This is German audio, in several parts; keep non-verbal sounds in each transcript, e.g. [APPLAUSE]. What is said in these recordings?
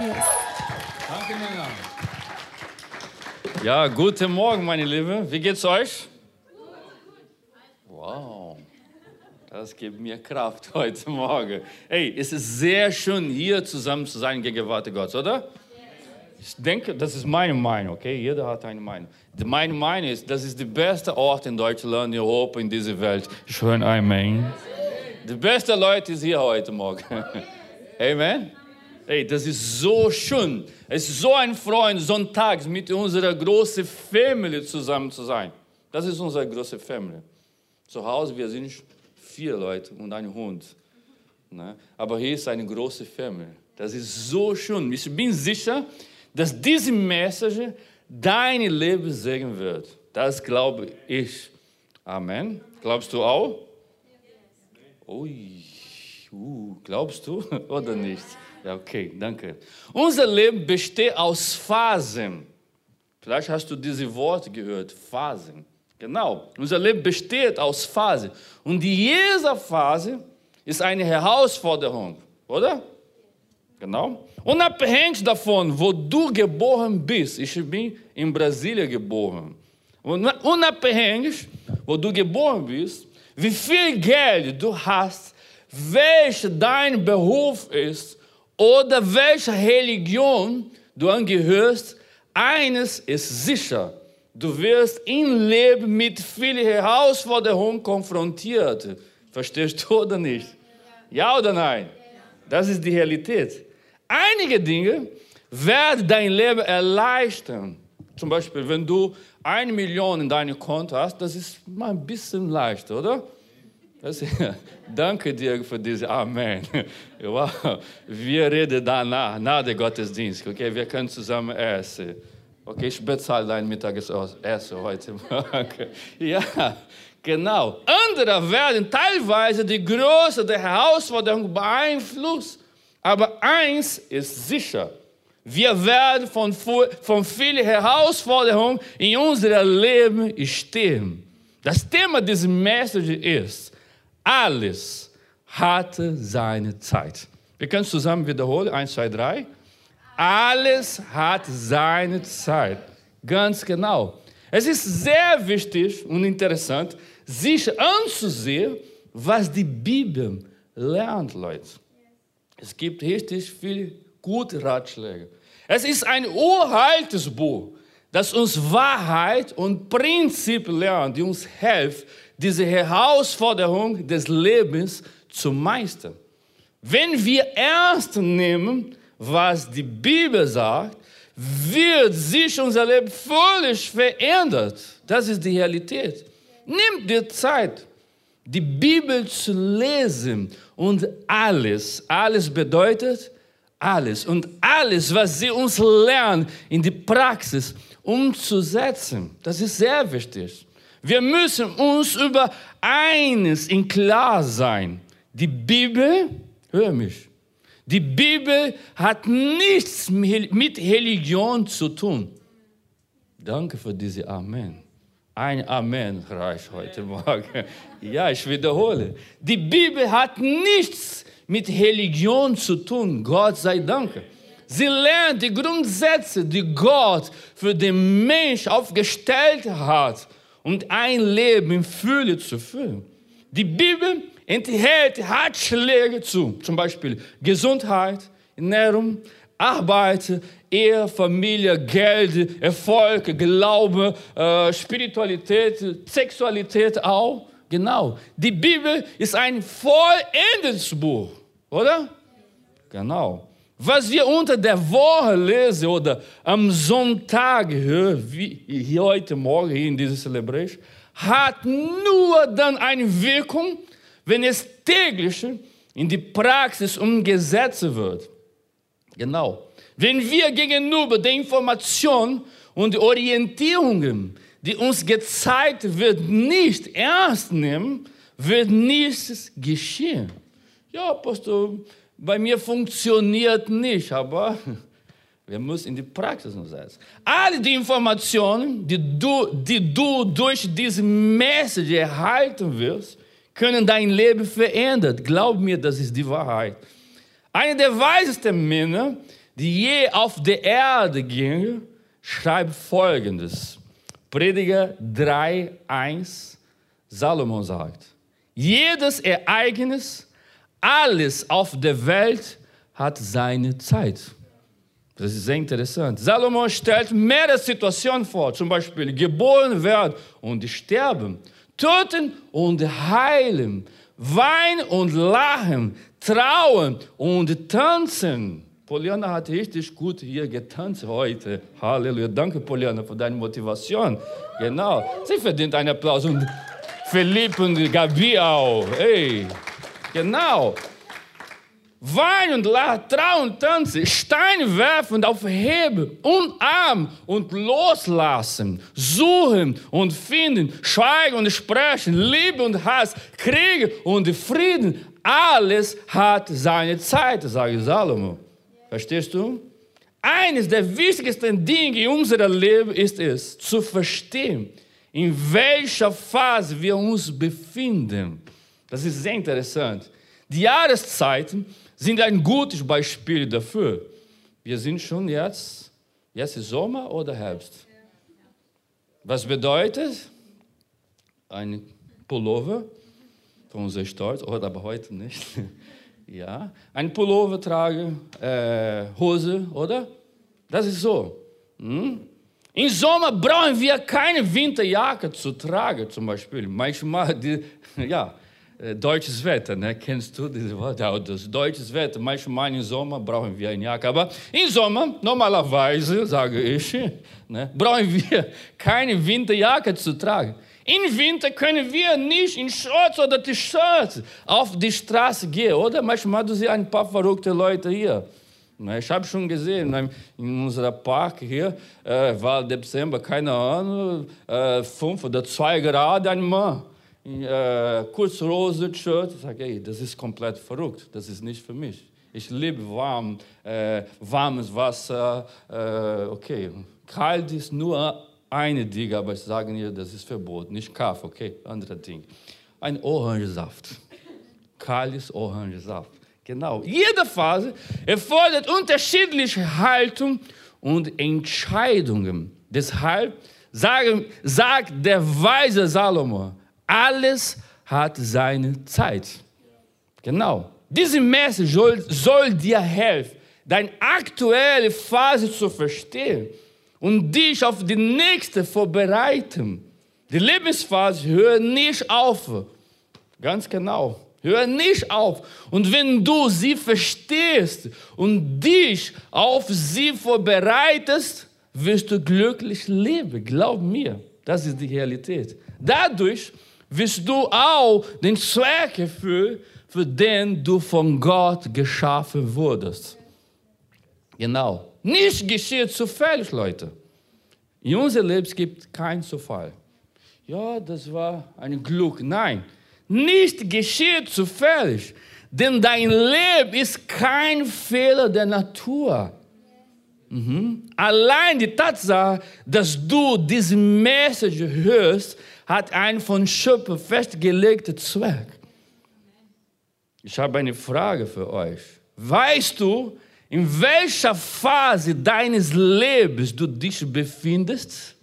Yes. Danke, Männer. Ja, guten Morgen, meine Lieben. Wie geht's euch? Wow, das gibt mir Kraft [LAUGHS] heute Morgen. Hey, es ist sehr schön, hier zusammen zu sein, Gegenwart Gottes, oder? Ich denke, das ist meine Meinung, okay? Jeder hat eine Meinung. Meine Meinung ist, das ist der beste Ort in Deutschland, in Europa, in dieser Welt. Schön Amen. Die beste Leute ist hier heute Morgen. [LAUGHS] Amen. Hey, das ist so schön. Es ist so ein Freund, sonntags mit unserer großen Familie zusammen zu sein. Das ist unsere große Familie. Zu Hause, wir sind vier Leute und ein Hund. Ne? Aber hier ist eine große Familie. Das ist so schön. Ich bin sicher, dass diese Message dein Leben segnen wird. Das glaube ich. Amen. Glaubst du auch? Ui, uh, glaubst du [LAUGHS] oder nicht? Okay, danke. Unser Leben besteht aus Phasen. Vielleicht hast du diese Worte gehört, Phasen. Genau, unser Leben besteht aus Phasen. Und jede Phase ist eine Herausforderung, oder? Genau. Unabhängig davon, wo du geboren bist, ich bin in Brasilien geboren. Unabhängig, wo du geboren bist, wie viel Geld du hast, welcher dein Beruf ist oder welcher Religion du angehörst, eines ist sicher. Du wirst im Leben mit vielen Herausforderungen konfrontiert. Verstehst du oder nicht? Ja oder nein? Das ist die Realität. Einige Dinge werden dein Leben erleichtern. Zum Beispiel, wenn du eine Million in deinem Konto hast, das ist mal ein bisschen leichter, oder? Das, danke dir für diese Amen. [LAUGHS] Wow. Wir reden danach, nach dem Gottesdienst. Okay, wir können zusammen essen. Okay, ich bezahle dein Mittagessen heute Morgen. [LAUGHS] Ja, genau. Andere werden teilweise die Größe der Herausforderung beeinflusst. Aber eins ist sicher. Wir werden von, von vielen Herausforderungen in unserem Leben stehen. Das Thema dieser Message ist, alles hatte seine Zeit. Wir können zusammen wiederholen. Eins, zwei, drei. Alles hat seine Zeit. Ganz genau. Es ist sehr wichtig und interessant, sich anzusehen, was die Bibel lernt, Leute. Es gibt richtig viele gute Ratschläge. Es ist ein uraltes Buch, das uns Wahrheit und Prinzip lernt, die uns helfen, diese Herausforderung des Lebens zu meistern. Wenn wir ernst nehmen, was die Bibel sagt, wird sich unser Leben völlig verändert. Das ist die Realität. Nimm dir Zeit, die Bibel zu lesen und alles, alles bedeutet alles und alles, was sie uns lernen, in die Praxis umzusetzen. Das ist sehr wichtig. Wir müssen uns über eines in klar sein. Die Bibel, hör mich, die Bibel hat nichts mit Religion zu tun. Danke für diese Amen. Ein Amen reicht heute Morgen. Ja, ich wiederhole. Die Bibel hat nichts mit Religion zu tun, Gott sei Dank. Sie lernt die Grundsätze, die Gott für den Mensch aufgestellt hat und ein Leben in Fülle zu führen. Die Bibel enthält Ratschläge zu, zum Beispiel Gesundheit, Ernährung, Arbeit, Ehe, Familie, Geld, Erfolg, Glaube, äh, Spiritualität, Sexualität auch. Genau. Die Bibel ist ein vollendes Buch, oder? Genau. Was wir unter der Woche lesen oder am Sonntag hören, wie heute Morgen in dieser Celebration, hat nur dann eine Wirkung, wenn es täglich in die Praxis umgesetzt wird. Genau. Wenn wir gegenüber der Information und Orientierungen, die uns gezeigt wird, nicht ernst nehmen, wird nichts geschehen. Ja, Pastor, bei mir funktioniert nicht, aber wir müssen in die Praxis umsetzen. Alle die Informationen, die du, die du durch diese Message erhalten wirst, können dein Leben verändern. Glaub mir, das ist die Wahrheit. Einer der weisesten Männer, die je auf der Erde ging, schreibt folgendes. Prediger 3,1 Salomo sagt, jedes Ereignis, alles auf der Welt hat seine Zeit. Das ist sehr interessant. Salomo stellt mehrere Situationen vor, zum Beispiel geboren werden und sterben, töten und heilen, weinen und lachen, trauen und tanzen. Poliana hat richtig gut hier getanzt heute. Halleluja. Danke, Poliana, für deine Motivation. Genau. Sie verdient einen Applaus. Und Philipp und Gabi auch. Hey. Genau. Weinen und lachen, trauen, tanzen, Steine werfen und aufheben, umarmen und loslassen, suchen und finden, schweigen und sprechen, Liebe und Hass, Kriege und Frieden. Alles hat seine Zeit, sagt Salomo. Verstehst du? Eines der wichtigsten Dinge in unserem Leben ist es, zu verstehen, in welcher Phase wir uns befinden. Das ist sehr interessant. Die Jahreszeiten sind ein gutes Beispiel dafür. Wir sind schon jetzt, jetzt ist Sommer oder Herbst. Was bedeutet? Ein Pullover von unserem Stolz, oder aber heute nicht. [LAUGHS] ja, ein Pullover tragen, äh, Hose, oder? Das ist so. Hm? Im Sommer brauchen wir keine Winterjacke zu tragen, zum Beispiel. Manchmal, die, [LAUGHS] ja, deutsches Wetter, ne? kennst du diese Wort? Ja, das deutsches Wetter. Manchmal im Sommer brauchen wir eine Jacke, aber im Sommer, normalerweise, sage ich, ne, brauchen wir keine Winterjacke zu tragen. Im Winter können wir nicht in Shorts oder T-Shirts auf die Straße gehen, oder? Manchmal du siehst ein paar verrückte Leute hier. Ich habe schon gesehen, in unserem Park hier äh, war Dezember, keine Ahnung, äh, fünf oder zwei Grad, ein Mann äh, kurz rosa Shirt. Ich sage, ey, das ist komplett verrückt. Das ist nicht für mich. Ich liebe warm, äh, warmes Wasser. Äh, okay, kalt ist nur eine Dinge, aber ich sage dir, das ist verboten. Nicht Kaffee, okay, andere Ding. Ein Orangensaft. Kaltes Orangensaft. Genau. Jede Phase erfordert unterschiedliche Haltung und Entscheidungen. Deshalb sagen, sagt der weise Salomo, alles hat seine Zeit. Genau. Diese Message soll, soll dir helfen, deine aktuelle Phase zu verstehen und dich auf die nächste vorbereiten. Die Lebensphase hört nicht auf. Ganz genau. Hör nicht auf. Und wenn du sie verstehst und dich auf sie vorbereitest, wirst du glücklich leben. Glaub mir, das ist die Realität. Dadurch wirst du auch den Zweck erfüllen, für den du von Gott geschaffen wurdest. Genau. Nicht geschieht zufällig, Leute. In unserem Leben gibt es keinen Zufall. Ja, das war ein Glück. Nein, nicht geschieht zufällig. Denn dein Leben ist kein Fehler der Natur. Mhm. Allein die Tatsache, dass du diese Message hörst, hat einen von Schöpfer festgelegten Zweck. Ich habe eine Frage für euch. Weißt du, in welcher Phase deines Lebens du dich befindest?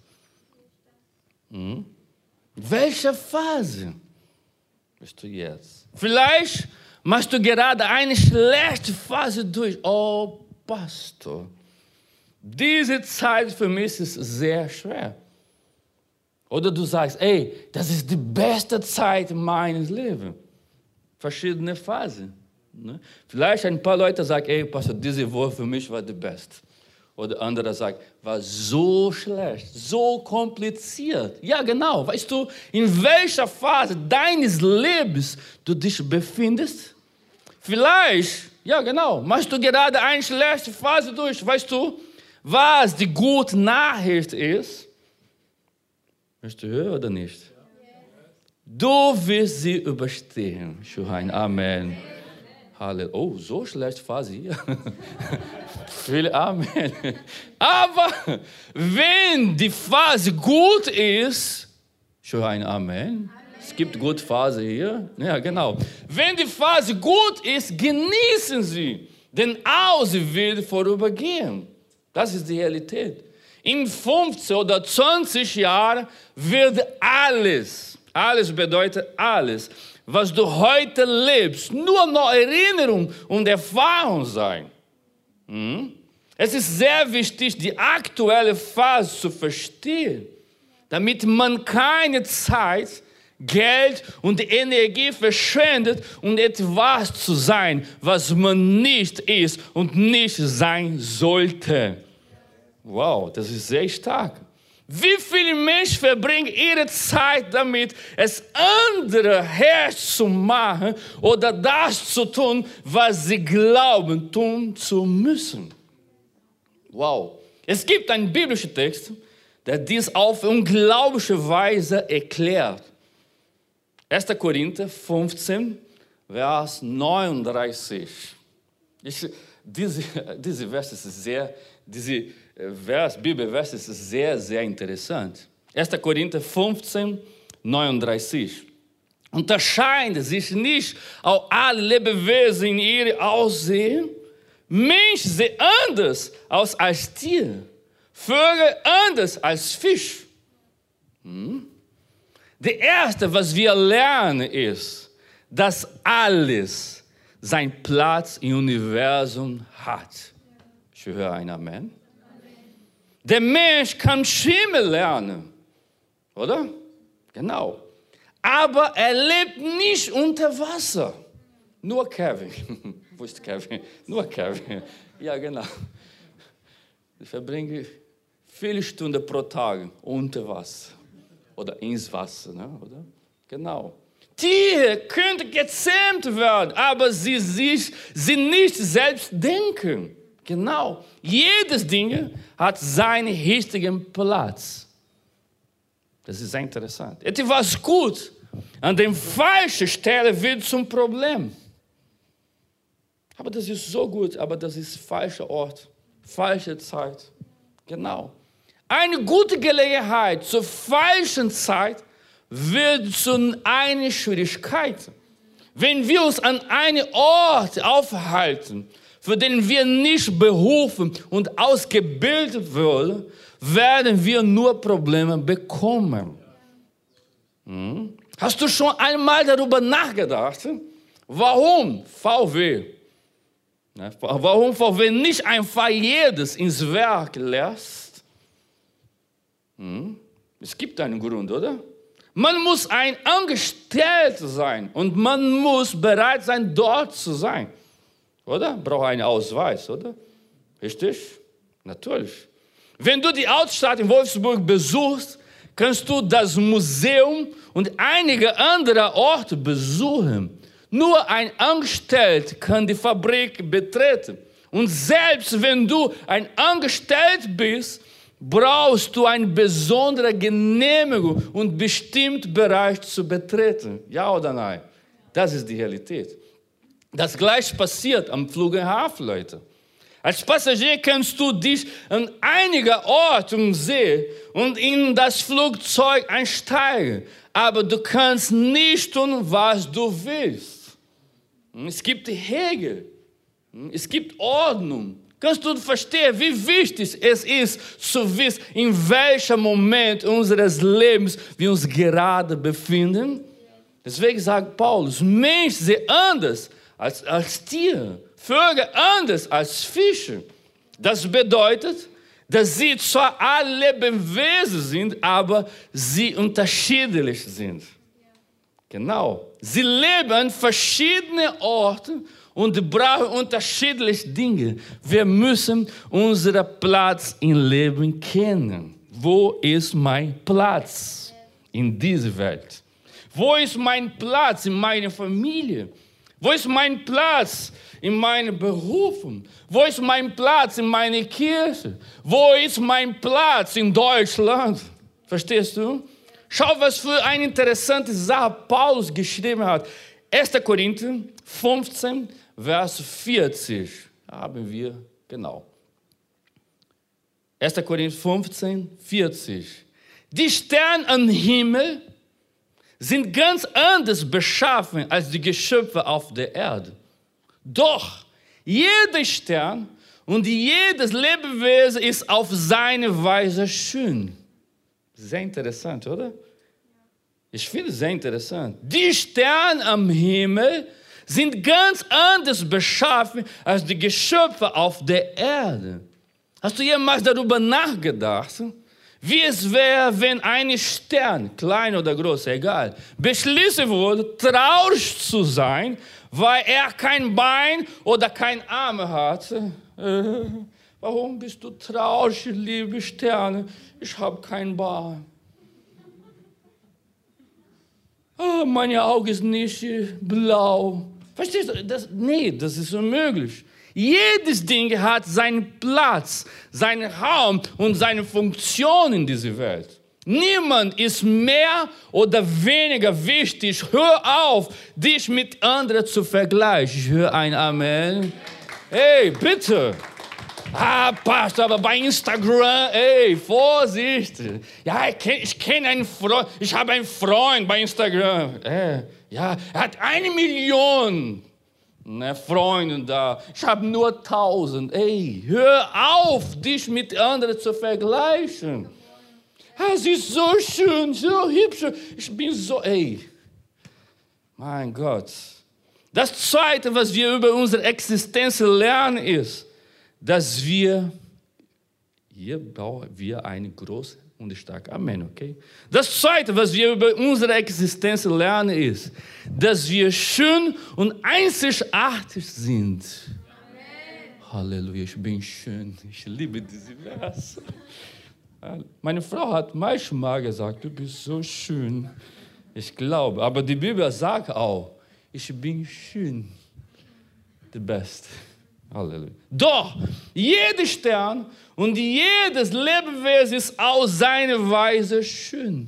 Hm? Welche Phase bist du jetzt? Vielleicht machst du gerade eine schlechte Phase durch. Oh, Pastor, diese Zeit für mich ist sehr schwer. Oder du sagst, ey, das ist die beste Zeit meines Lebens. Verschiedene Phasen. Ne? Vielleicht ein paar Leute sagen, ey, Pastor, diese Woche für mich war die beste. Oder andere sagen, war so schlecht, so kompliziert. Ja, genau. Weißt du, in welcher Phase deines Lebens du dich befindest? Vielleicht, ja, genau, machst du gerade eine schlechte Phase durch. Weißt du, was die gute Nachricht ist? Möchtest du hören oder nicht? Du wirst sie überstehen. Schuhain. Amen. Halleluja. Oh, so schlecht war sie. [LAUGHS] Viele Amen. Aber wenn die Phase gut ist, Schuhain. Amen. Es gibt gute Phase hier. Ja, genau. Wenn die Phase gut ist, genießen Sie denn sie wird vorübergehen. Das ist die Realität. In 15 oder 20 Jahren wird alles, alles bedeutet alles, was du heute lebst, nur noch Erinnerung und Erfahrung sein. Hm? Es ist sehr wichtig, die aktuelle Phase zu verstehen, damit man keine Zeit, Geld und Energie verschwendet, um etwas zu sein, was man nicht ist und nicht sein sollte. Wow, das ist sehr stark. Wie viele Menschen verbringen ihre Zeit damit, es andere zu machen oder das zu tun, was sie glauben tun zu müssen? Wow. Es gibt einen biblischen Text, der dies auf unglaubliche Weise erklärt. 1. Korinther 15, Vers 39. Ich, diese, diese Vers ist sehr, diese Vers, Bibelvers ist sehr, sehr interessant. 1. Korinther 15, 39. Unterscheiden sich nicht auch alle Lebewesen in ihrem Aussehen. Mensch sieht anders aus als Tier. Vögel anders als Fisch. Hm? Das Erste, was wir lernen, ist, dass alles seinen Platz im Universum hat. Ich höre ein Amen. Der Mensch kann Schwimmen lernen, oder? Genau. Aber er lebt nicht unter Wasser. Nur Kevin. [LAUGHS] Wo ist Kevin? Nur Kevin. Ja, genau. Ich verbringe viele Stunden pro Tag unter Wasser oder ins Wasser, ne? oder? Genau. Tiere könnten gezähmt werden, aber sie sich, sie nicht selbst denken. Genau. Jedes Ding hat seinen richtigen Platz. Das ist sehr interessant. Etwas gut an der falschen Stelle wird zum Problem. Aber das ist so gut, aber das ist falscher Ort, falsche Zeit. Genau. Eine gute Gelegenheit zur falschen Zeit wird zu einer Schwierigkeit. Wenn wir uns an einem Ort aufhalten, für den wir nicht berufen und ausgebildet wurden, werden wir nur Probleme bekommen. Hm? Hast du schon einmal darüber nachgedacht, warum VW, ne, warum VW nicht einfach jedes ins Werk lässt? Hm? Es gibt einen Grund, oder? Man muss ein Angestellter sein und man muss bereit sein, dort zu sein. Oder? Braucht einen Ausweis, oder? Richtig? Natürlich. Wenn du die Altstadt in Wolfsburg besuchst, kannst du das Museum und einige andere Orte besuchen. Nur ein Angestellter kann die Fabrik betreten. Und selbst wenn du ein Angestellter bist, brauchst du eine besondere Genehmigung und bestimmt Bereich zu betreten. Ja oder nein? Das ist die Realität. Das gleiche passiert am Flughafen, Leute. Als Passagier kannst du dich an einiger Orten sehen und in das Flugzeug einsteigen, aber du kannst nicht tun, was du willst. Es gibt Regeln, es gibt Ordnung. Kannst du verstehen, wie wichtig es ist, zu wissen, in welchem Moment unseres Lebens wir uns gerade befinden? Deswegen sagt Paulus, Mensch sind anders als, als Tier, Vögel anders als Fische. Das bedeutet, dass sie zwar alle Lebewesen sind, aber sie unterschiedlich sind. Genau. Sie leben an verschiedenen Orten und brauchen unterschiedliche Dinge. Wir müssen unseren Platz im Leben kennen. Wo ist mein Platz in dieser Welt? Wo ist mein Platz in meiner Familie? Wo ist mein Platz in meiner Berufung? Wo ist mein Platz in meiner Kirche? Wo ist mein Platz in Deutschland? Verstehst du? Schau, was für eine interessante Sache Paulus geschrieben hat. 1. Korinther 15, Vers 40 haben wir genau. 1. Korinther 15, 40. Die Sterne am Himmel sind ganz anders beschaffen als die Geschöpfe auf der Erde. Doch Jeder Stern und jedes Lebewesen ist auf seine Weise schön. Sehr interessant, oder? Ich finde es sehr interessant. Die Sterne am Himmel sind ganz anders beschaffen als die Geschöpfe auf der Erde. Hast du jemals darüber nachgedacht? Wie es wäre, wenn ein Stern, klein oder groß, egal, beschließen würde, traurig zu sein, weil er kein Bein oder kein Arm hat. Äh, warum bist du traurig, liebe Sterne? Ich habe kein Bein. Oh, meine Augen sind nicht blau. Verstehst du? Das, nee, das ist unmöglich. Jedes Ding hat seinen Platz, seinen Raum und seine Funktion in dieser Welt. Niemand ist mehr oder weniger wichtig. Hör auf, dich mit anderen zu vergleichen. Ich höre ein Amen. Hey, bitte. Ah, Pastor, aber bei Instagram, ey, Vorsicht. Ja, ich kenne einen Freund, ich habe einen Freund bei Instagram. Äh, ja, er hat eine Million ne, Freunde da. Ich habe nur tausend. Ey, hör auf, dich mit anderen zu vergleichen. Sie ist so schön, so hübsch. Ich bin so, ey. Mein Gott. Das Zweite, was wir über unsere Existenz lernen, ist, dass wir, hier bauen wir eine große und starke Amen, okay? Das Zweite, was wir über unsere Existenz lernen, ist, dass wir schön und einzigartig sind. Amen. Halleluja, ich bin schön. Ich liebe diese Vers. Meine Frau hat manchmal gesagt, du bist so schön. Ich glaube, aber die Bibel sagt auch, ich bin schön. The best. Halleluja. Doch, jeder Stern und jedes Lebewesen ist auf seine Weise schön.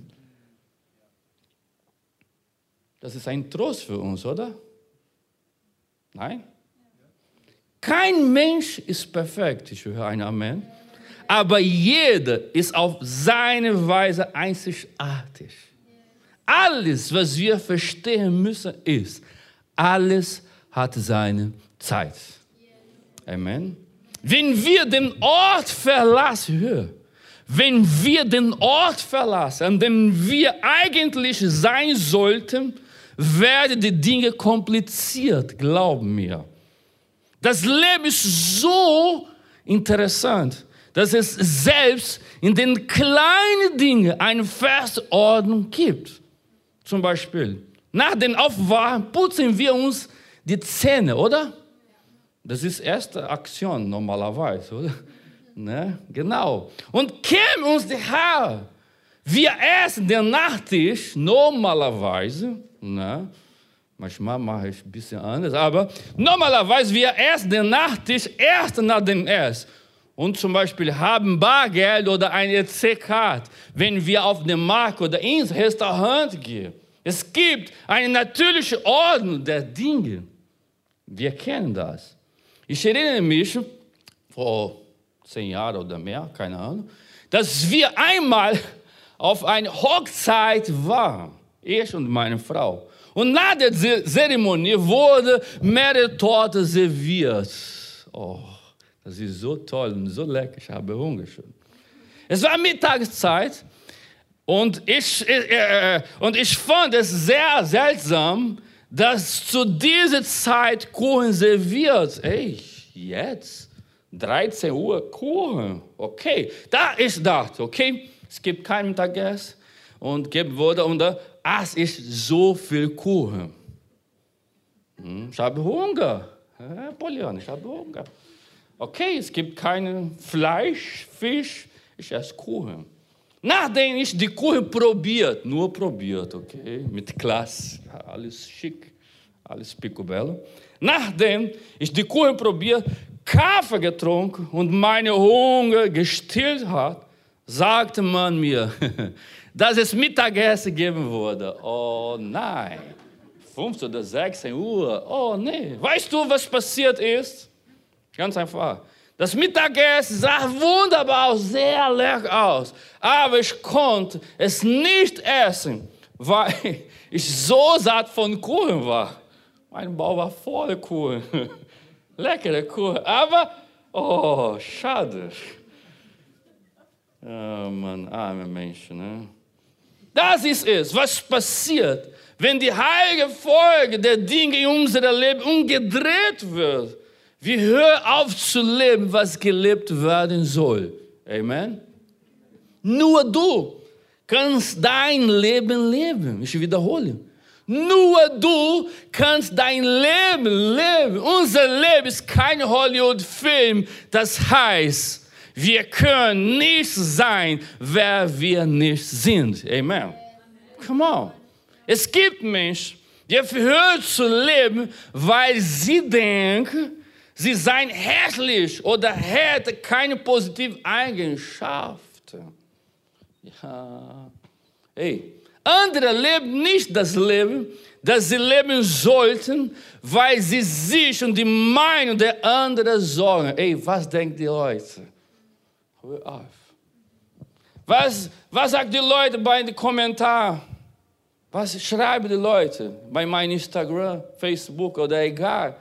Das ist ein Trost für uns, oder? Nein? Kein Mensch ist perfekt. Ich höre ein Amen. Aber jeder ist auf seine Weise einzigartig. Alles, was wir verstehen müssen, ist, alles hat seine Zeit. Amen. Wenn wir den Ort verlassen, hör, wenn wir den Ort verlassen, an dem wir eigentlich sein sollten, werden die Dinge kompliziert, glaub mir. Das Leben ist so interessant, dass es selbst in den kleinen Dingen eine feste Ordnung gibt. Zum Beispiel, nach dem Aufwachen putzen wir uns die Zähne, oder? Das ist erste Aktion normalerweise, oder? Ne? Genau. Und käme uns die Haare. Wir essen den Nachtisch normalerweise. Ne? Manchmal mache ich ein bisschen anders, aber normalerweise wir essen den Nachtisch erst nach dem Essen. Und zum Beispiel haben Bargeld oder ein EC-Card, wenn wir auf den Markt oder ins Restaurant gehen. Es gibt eine natürliche Ordnung der Dinge. Wir kennen das. Ich erinnere mich vor zehn Jahren oder mehr, keine Ahnung, dass wir einmal auf eine Hochzeit waren, ich und meine Frau. Und nach der Zeremonie wurde mehrere Torte serviert. Oh, das ist so toll und so lecker, ich habe Hunger schon. Es war Mittagszeit und ich, äh, äh, und ich fand es sehr seltsam, dass zu dieser Zeit Kuchen serviert. Ey, jetzt? 13 Uhr Kuchen. Okay, da ist das, okay? Es gibt kein Mittagessen und gibt wurde und es ist so viel Kuchen. Hm, ich habe Hunger. Polion, ich habe Hunger. Okay, es gibt kein Fleisch, Fisch, ich esse Kuchen. Nachdem ich die Kuchen probiert, nur probiert, okay, mit Klasse, alles schick, alles picobello. Nachdem ich die Kuchen probiert, Kaffee getrunken und meine Hunger gestillt hat, sagte man mir, [LAUGHS] dass es Mittagessen geben würde. Oh nein, 15 oder 16 Uhr, oh nee. Weißt du, was passiert ist? Ganz einfach. Das Mittagessen sah wunderbar aus, sehr lecker aus. Aber ich konnte es nicht essen, weil [LAUGHS] ich so satt von Kuchen war. Mein Bauch war voll Kuchen. [LAUGHS] Leckere Kuchen. Aber, oh, schade. Oh Mann, arme Menschen. Ne? Das ist es, was passiert, wenn die heilige Folge der Dinge in unserem Leben umgedreht wird. Wir hören auf zu leben, was gelebt werden soll. Amen. Nur du kannst dein Leben leben. Ich wiederhole. Nur du kannst dein Leben leben. Unser Leben ist kein Hollywood-Film. Das heißt, wir können nicht sein, wer wir nicht sind. Amen. Come on. Es gibt Menschen, die verhört zu leben, weil sie denken, sie seien hässlich oder hätten keine positiven Eigenschaften. Ja. Hey, andere leben nicht das Leben, das sie leben sollten, weil sie sich und die Meinung der anderen sorgen. Ey, was denken die Leute? Hör auf. Was, was sagen die Leute bei den Kommentaren? Was schreiben die Leute bei meinem Instagram, Facebook oder egal?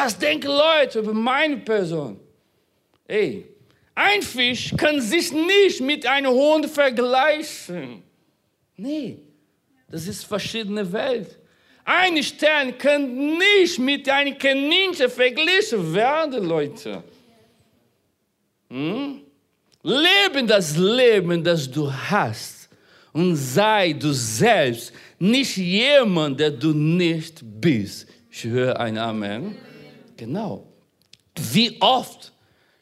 Was denken Leute über meine Person? Ey, ein Fisch kann sich nicht mit einem Hund vergleichen. Nee, das ist verschiedene Welt. Ein Stern kann nicht mit einem Kaninchen verglichen werden, Leute. Hm? Lebe das Leben, das du hast und sei du selbst, nicht jemand, der du nicht bist. Ich höre ein Amen. Genau. Wie oft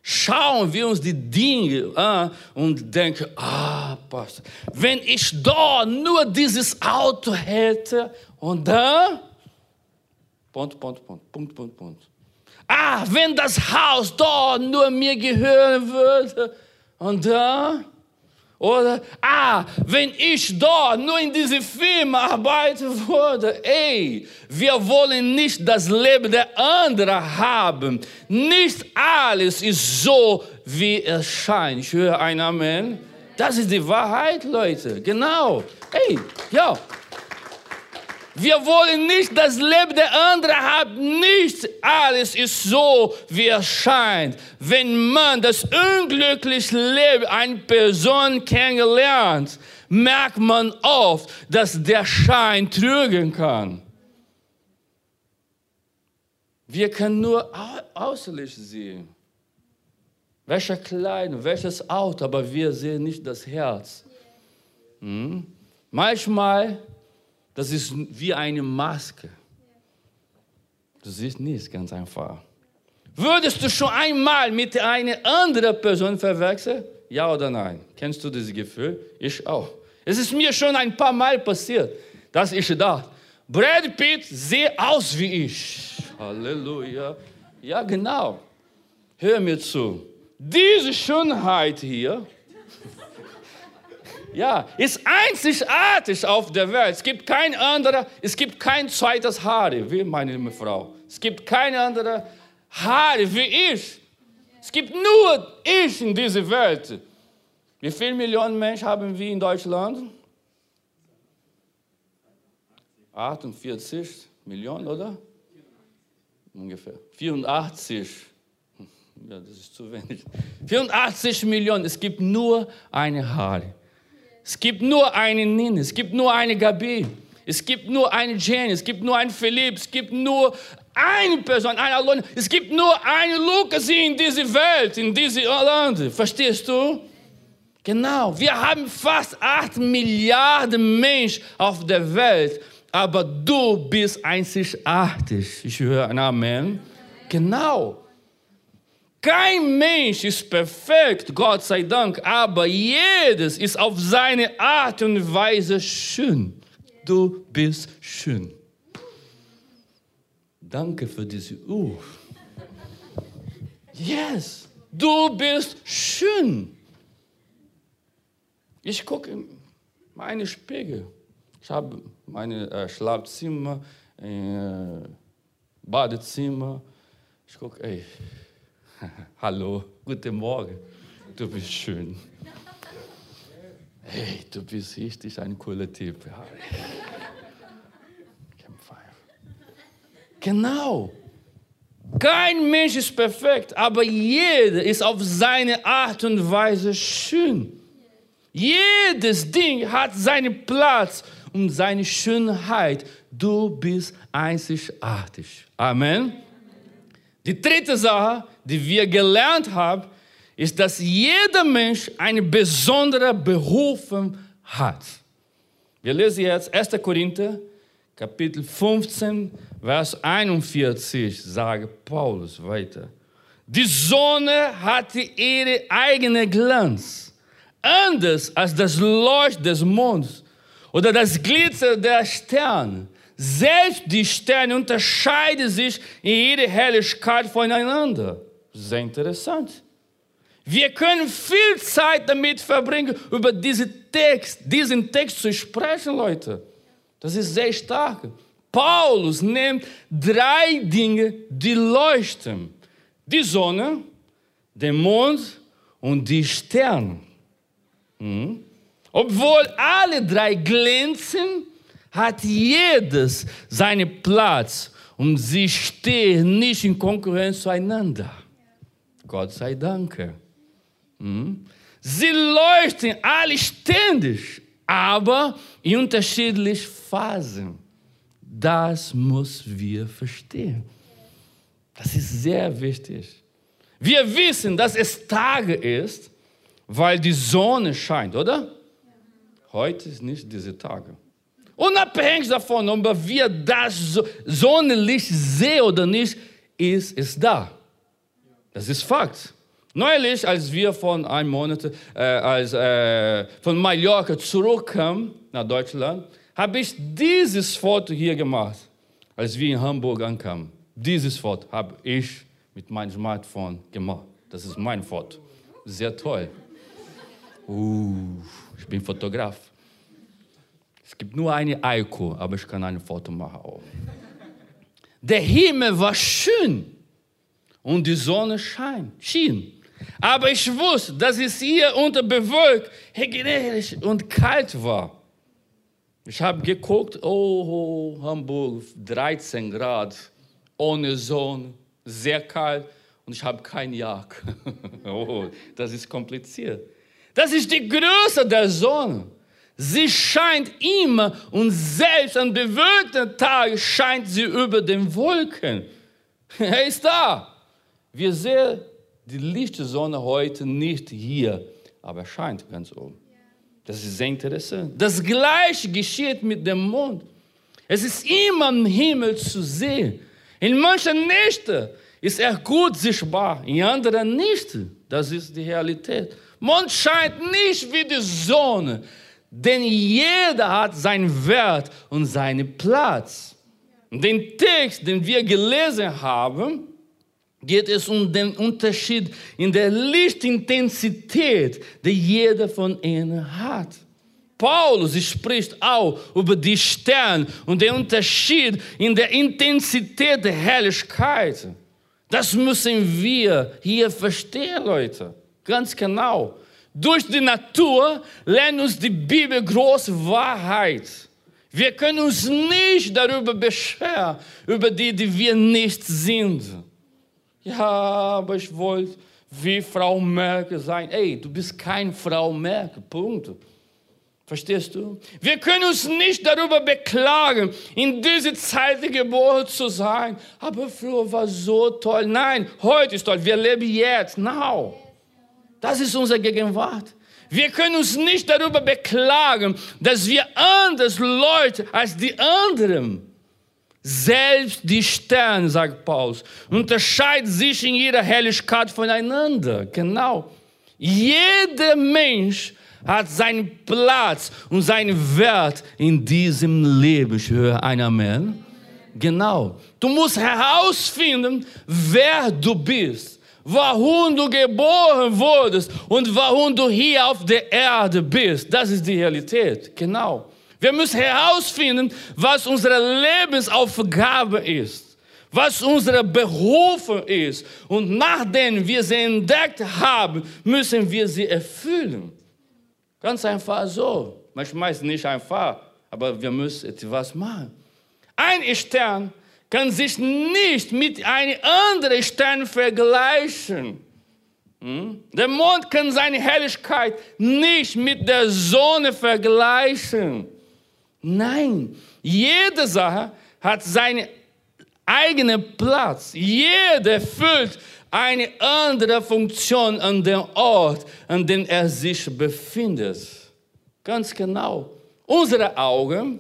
schauen wir uns die Dinge an und denken, ah, Pastor, wenn ich da nur dieses Auto hätte und dann, Punkt, Punkt, Punkt, Punkt, Punkt, Punkt. Ah, wenn das Haus da nur mir gehören würde und dann, oder, ah, wenn ich dort nur in diese Firma arbeiten würde, ey, wir wollen nicht das Leben der anderen haben. Nicht alles ist so, wie es scheint. Ich höre ein Amen. Das ist die Wahrheit, Leute. Genau. Ey, ja. Wir wollen nicht das Leben der anderen haben. Nicht alles ist so, wie es scheint. Wenn man das unglückliche Leben einer Person kennengelernt, merkt man oft, dass der Schein trügen kann. Wir können nur äußerlich sehen. Welche Kleidung, welches Auto, aber wir sehen nicht das Herz. Hm? Manchmal das ist wie eine Maske. Du siehst nichts, ganz einfach. Würdest du schon einmal mit einer anderen Person verwechseln? Ja oder nein? Kennst du dieses Gefühl? Ich auch. Es ist mir schon ein paar Mal passiert, dass ich dachte, Brad Pitt sieht aus wie ich. Halleluja. Ja, genau. Hör mir zu. Diese Schönheit hier ja, ist einzigartig auf der Welt. Es gibt kein anderer, es gibt kein zweites Haare, wie meine liebe Frau. Es gibt keine andere Haare wie ich. Es gibt nur ich in dieser Welt. Wie viele Millionen Menschen haben wir in Deutschland? 48 Millionen, oder? Ungefähr. 84. Ja, das ist zu wenig. 84 Millionen. Es gibt nur eine Haare. Es gibt nur einen Nin, es gibt nur eine Gabi, es gibt nur eine Jane, es gibt nur einen Philipp, es gibt nur eine Person, eine Alone. Es gibt nur einen Lukas in dieser Welt, in diesem Land. Verstehst du? Genau, wir haben fast 8 Milliarden Menschen auf der Welt, aber du bist einzigartig. Ich höre ein Amen. Genau. Kein Mensch ist perfekt, Gott sei Dank, aber jedes ist auf seine Art und Weise schön. Du bist schön. Danke für diese Uh. Yes, du bist schön. Ich gucke in meine Spiegel. Ich habe mein äh, Schlafzimmer, äh, Badezimmer. Ich gucke, ey, [LAUGHS] Hallo, guten Morgen. Du bist schön. Hey, du bist richtig ein cooler Typ. Genau. Kein Mensch ist perfekt, aber jeder ist auf seine Art und Weise schön. Jedes Ding hat seinen Platz und seine Schönheit. Du bist einzigartig. Amen. Die dritte Sache, die wir gelernt haben, ist, dass jeder Mensch eine besondere Berufung hat. Wir lesen jetzt 1. Korinther, Kapitel 15, Vers 41, sagt Paulus weiter. Die Sonne hatte ihre eigene Glanz, anders als das Leuchten des Monds oder das Glitzer der Sterne. Selbst die Sterne unterscheiden sich in ihrer Helligkeit voneinander. Sehr interessant. Wir können viel Zeit damit verbringen, über diesen Text, diesen Text zu sprechen, Leute. Das ist sehr stark. Paulus nimmt drei Dinge, die leuchten. Die Sonne, den Mond und die Sterne. Hm? Obwohl alle drei glänzen, hat jedes seinen Platz und sie stehen nicht in Konkurrenz zueinander. Gott sei Dank. Hm? Sie leuchten alle ständig, aber in unterschiedlichen Phasen. Das müssen wir verstehen. Das ist sehr wichtig. Wir wissen, dass es Tage ist, weil die Sonne scheint, oder? Heute ist nicht diese Tage. Unabhängig davon, ob wir das Sonnenlicht sehen oder nicht, ist es da. Das ist Fakt. Neulich, als wir von einem Monat äh, als, äh, von Mallorca zurückkamen nach Deutschland, habe ich dieses Foto hier gemacht, als wir in Hamburg ankamen. Dieses Foto habe ich mit meinem Smartphone gemacht. Das ist mein Foto. Sehr toll. Uh, ich bin Fotograf. Es gibt nur eine Eiko, aber ich kann ein Foto machen auch. Der Himmel war schön und die Sonne scheint, schien. Aber ich wusste, dass es hier unter bewölkt, regnerisch und kalt war. Ich habe geguckt, oh, Hamburg, 13 Grad, ohne Sonne, sehr kalt und ich habe keine Jacke. [LAUGHS] oh, das ist kompliziert. Das ist die Größe der Sonne. Sie scheint immer und selbst an bewölkten Tagen scheint sie über den Wolken. [LAUGHS] Er ist da. Wir sehen die Lichtsonne heute nicht hier, aber scheint ganz oben. Das ist sehr interessant. Das gleiche geschieht mit dem Mond. Es ist immer im Himmel zu sehen. In manchen Nächten ist er gut sichtbar, in anderen nicht. Das ist die Realität. Mond scheint nicht wie die Sonne, denn jeder hat seinen Wert und seinen Platz. Den Text, den wir gelesen haben, geht es um den Unterschied in der Lichtintensität, die jeder von ihnen hat. Paulus spricht auch über die Sterne und den Unterschied in der Intensität der Helligkeit. Das müssen wir hier verstehen, Leute. Ganz genau. Durch die Natur lernt uns die Bibel große Wahrheit. Wir können uns nicht darüber beschweren, über die, die wir nicht sind. Ja, aber ich wollte wie Frau Merkel sein. Ey, du bist kein Frau Merkel, Punkt. Verstehst du? Wir können uns nicht darüber beklagen, in diese Zeit geboren zu sein. Aber früher war so toll. Nein, heute ist toll. Wir leben jetzt, now. Das ist unsere Gegenwart. Wir können uns nicht darüber beklagen, dass wir anders Leute als die anderen. Selbst die Sterne, sagt Paulus, unterscheiden sich in ihrer Helligkeit voneinander. Genau. Jeder Mensch hat seinen Platz und seinen Wert in diesem Leben. Ich höre ein Amen. Genau. Du musst herausfinden, wer du bist, warum du geboren wurdest und warum du hier auf der Erde bist. Das ist die Realität. Genau. Wir müssen herausfinden, was unsere Lebensaufgabe ist, was unsere Berufung ist. Und nachdem wir sie entdeckt haben, müssen wir sie erfüllen. Ganz einfach so. Manchmal ist es nicht einfach, aber wir müssen etwas machen. Ein Stern kann sich nicht mit einem anderen Stern vergleichen. Hm? Der Mond kann seine Helligkeit nicht mit der Sonne vergleichen. Nein, jede Sache hat seinen eigenen Platz. Jede füllt eine andere Funktion an dem Ort, an dem er sich befindet. Ganz genau. Unsere Augen,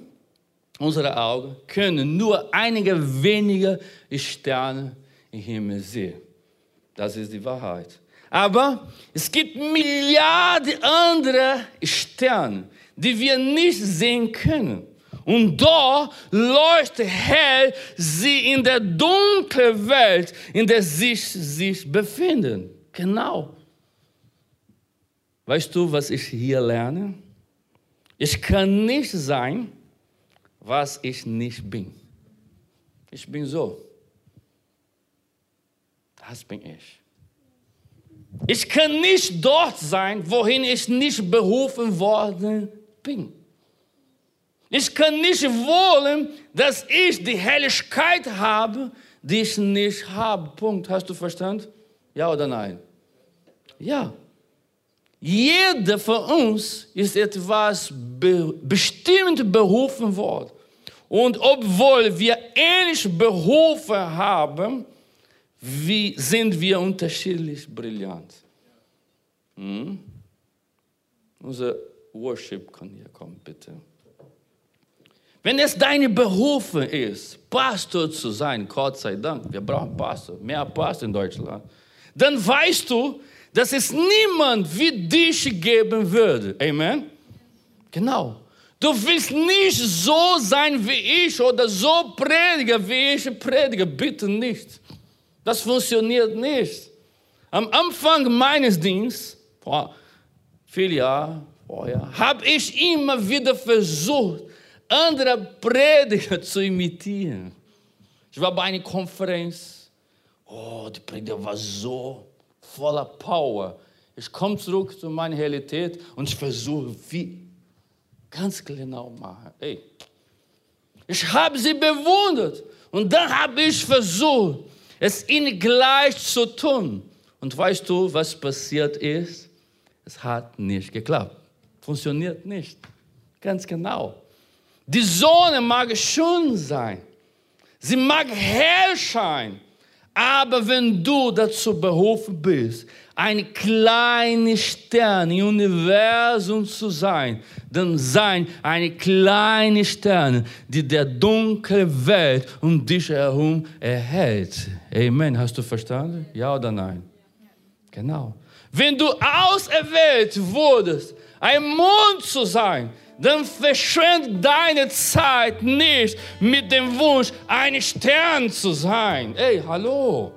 unsere Augen können nur einige wenige Sterne im Himmel sehen. Das ist die Wahrheit. Aber es gibt Milliarden andere Sterne, die wir nicht sehen können. Und da leuchtet hell sie in der dunklen Welt, in der sie sich befinden. Genau. Weißt du, was ich hier lerne? Ich kann nicht sein, was ich nicht bin. Ich bin so. Das bin ich. Ich kann nicht dort sein, wohin ich nicht berufen worden bin. Ich kann nicht wollen, dass ich die Helligkeit habe, die ich nicht habe. Punkt. Hast du verstanden? Ja oder nein? Ja. Jeder von uns ist etwas be bestimmt berufen worden. Und obwohl wir ähnlich berufen haben, wie sind wir unterschiedlich brillant. Hm? Unser Worship kann hier kommen, bitte. Wenn es deine Berufung ist, Pastor zu sein, Gott sei Dank, wir brauchen Pastor, mehr Pastor in Deutschland, dann weißt du, dass es niemand wie dich geben würde. Amen? Genau. Du willst nicht so sein wie ich oder so predigen, wie ich predige. Bitte nicht. Das funktioniert nicht. Am Anfang meines Dienstes, vor vielen Jahren vorher, habe ich immer wieder versucht, andere Prediger zu imitieren. Ich war bei einer Konferenz. Oh, die Prediger war so voller Power. Ich komme zurück zu meiner Realität und ich versuche, wie ganz genau machen. Ey, ich habe sie bewundert und dann habe ich versucht, es ihnen gleich zu tun. Und weißt du, was passiert ist? Es hat nicht geklappt. Funktioniert nicht. Ganz genau. Die Sonne mag schön sein. Sie mag hell sein. Aber wenn du dazu berufen bist, ein kleiner Stern im Universum zu sein, dann sein eine kleine Stern, die der dunkle Welt um dich herum erhält. Amen. Hast du verstanden? Ja oder nein? Genau. Wenn du auserwählt wurdest, ein Mond zu sein, dann verschwende deine Zeit nicht mit dem Wunsch, ein Stern zu sein. Ey, hallo.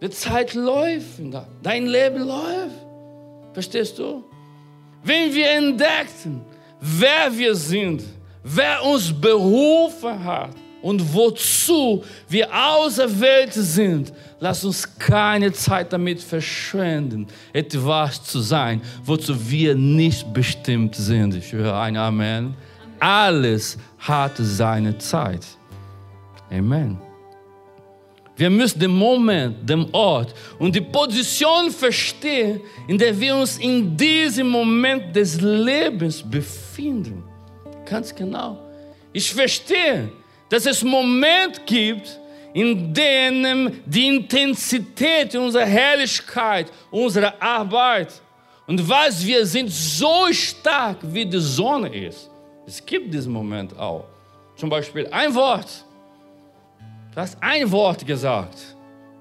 Die Zeit läuft, dein Leben läuft. Verstehst du? Wenn wir entdeckten, wer wir sind, wer uns berufen hat, und wozu wir auserwählt sind, lass uns keine Zeit damit verschwenden, etwas zu sein, wozu wir nicht bestimmt sind. Ich höre ein Amen. Alles hat seine Zeit. Amen. Wir müssen den Moment, den Ort und die Position verstehen, in der wir uns in diesem Moment des Lebens befinden. Ganz genau. Ich verstehe, dass es Moment gibt, in denen die Intensität unserer Herrlichkeit, unserer Arbeit und was wir sind so stark wie die Sonne ist. Es gibt diesen Moment auch. Zum Beispiel ein Wort. Du hast ein Wort gesagt.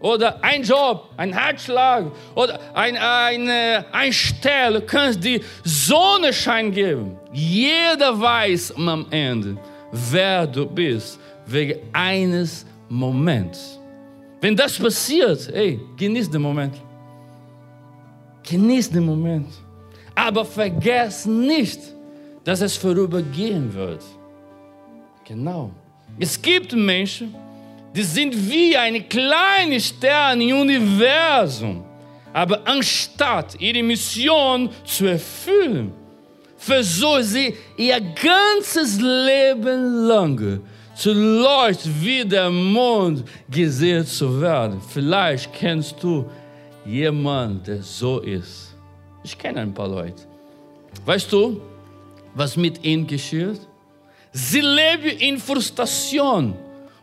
Oder ein Job, ein Herzschlag oder ein, ein, ein Stelle. Du kannst die Sonnenschein geben. Jeder weiß am Ende, wer du bist, wegen eines Moments. Wenn das passiert, ey, genieß den Moment. Genieß den Moment. Aber vergiss nicht, dass es vorübergehen wird. Genau. Es gibt Menschen, die sind wie eine kleine Sterne im Universum. Aber anstatt ihre Mission zu erfüllen, versuchen sie ihr ganzes Leben lang zu leuchten, wie der Mond gesehen zu werden. Vielleicht kennst du jemanden, der so ist. Ich kenne ein paar Leute. Weißt du, was mit ihnen geschieht? Sie leben in Frustration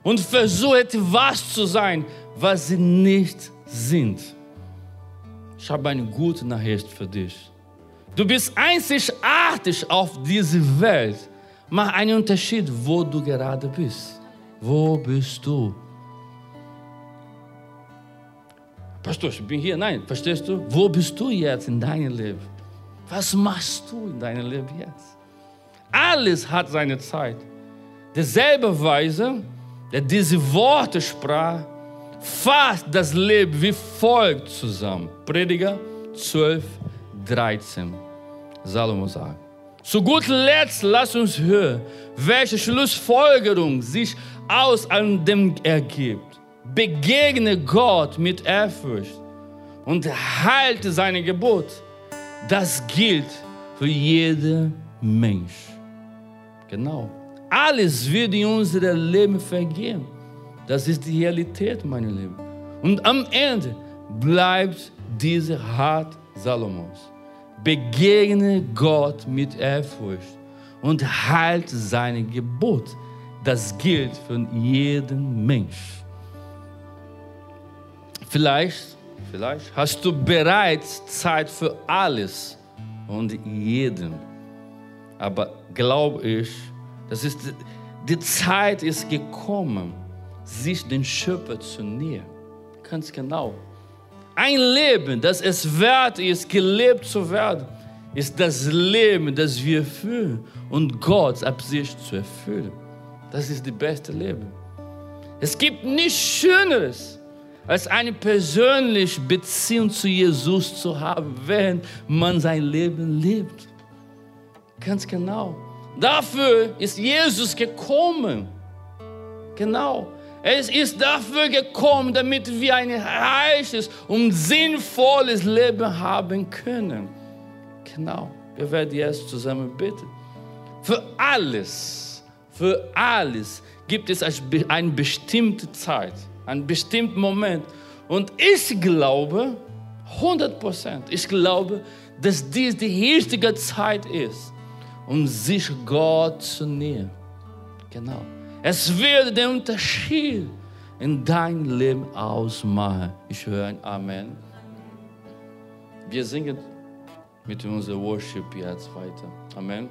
und versuchen etwas zu sein, was sie nicht sind. Ich habe eine gute Nachricht für dich. Du bist einzigartig auf dieser Welt. Mach einen Unterschied, wo du gerade bist. Wo bist du? Pastor, ich bin hier. Nein, verstehst du? Wo bist du jetzt in deinem Leben? Was machst du in deinem Leben jetzt? Alles hat seine Zeit. Derselbe Weise, der diese Worte sprach, fasst das Leben wie folgt zusammen. Prediger 12, 13. Salomo sagt. Zu guter Letzt lass uns hören, welche Schlussfolgerung sich aus dem ergibt. Begegne Gott mit Ehrfurcht und halte seine Gebot. Das gilt für jeden Mensch. Genau. Alles wird in unserem Leben vergehen. Das ist die Realität, meine Lieben. Und am Ende bleibt diese Rat Salomos. Begegne Gott mit Ehrfurcht und halt seine Gebot. Das gilt für jeden Mensch. Vielleicht, vielleicht hast du bereits Zeit für alles und jeden. Aber glaube ich, das ist, die Zeit ist gekommen, sich den Schöpfer zu nähern. Ganz genau. Ein Leben, das es wert ist, gelebt zu werden, ist das Leben, das wir fühlen und Gottes Absicht zu erfüllen. Das ist das beste Leben. Es gibt nichts Schöneres, als eine persönliche Beziehung zu Jesus zu haben, während man sein Leben lebt. Ganz genau. Dafür ist Jesus gekommen. Genau. Es ist dafür gekommen, damit wir ein reiches und sinnvolles Leben haben können. Genau. Wir werden jetzt zusammen beten. Für alles, für alles gibt es eine bestimmte Zeit, einen bestimmten Moment. Und ich glaube, 100 Prozent, ich glaube, dass dies die richtige Zeit ist, um sich Gott zu nähern. Genau. Es wird den Unterschied in dein Leben ausmachen. Ich höre ein Amen. Wir singen mit unserem Worship jetzt weiter. Amen.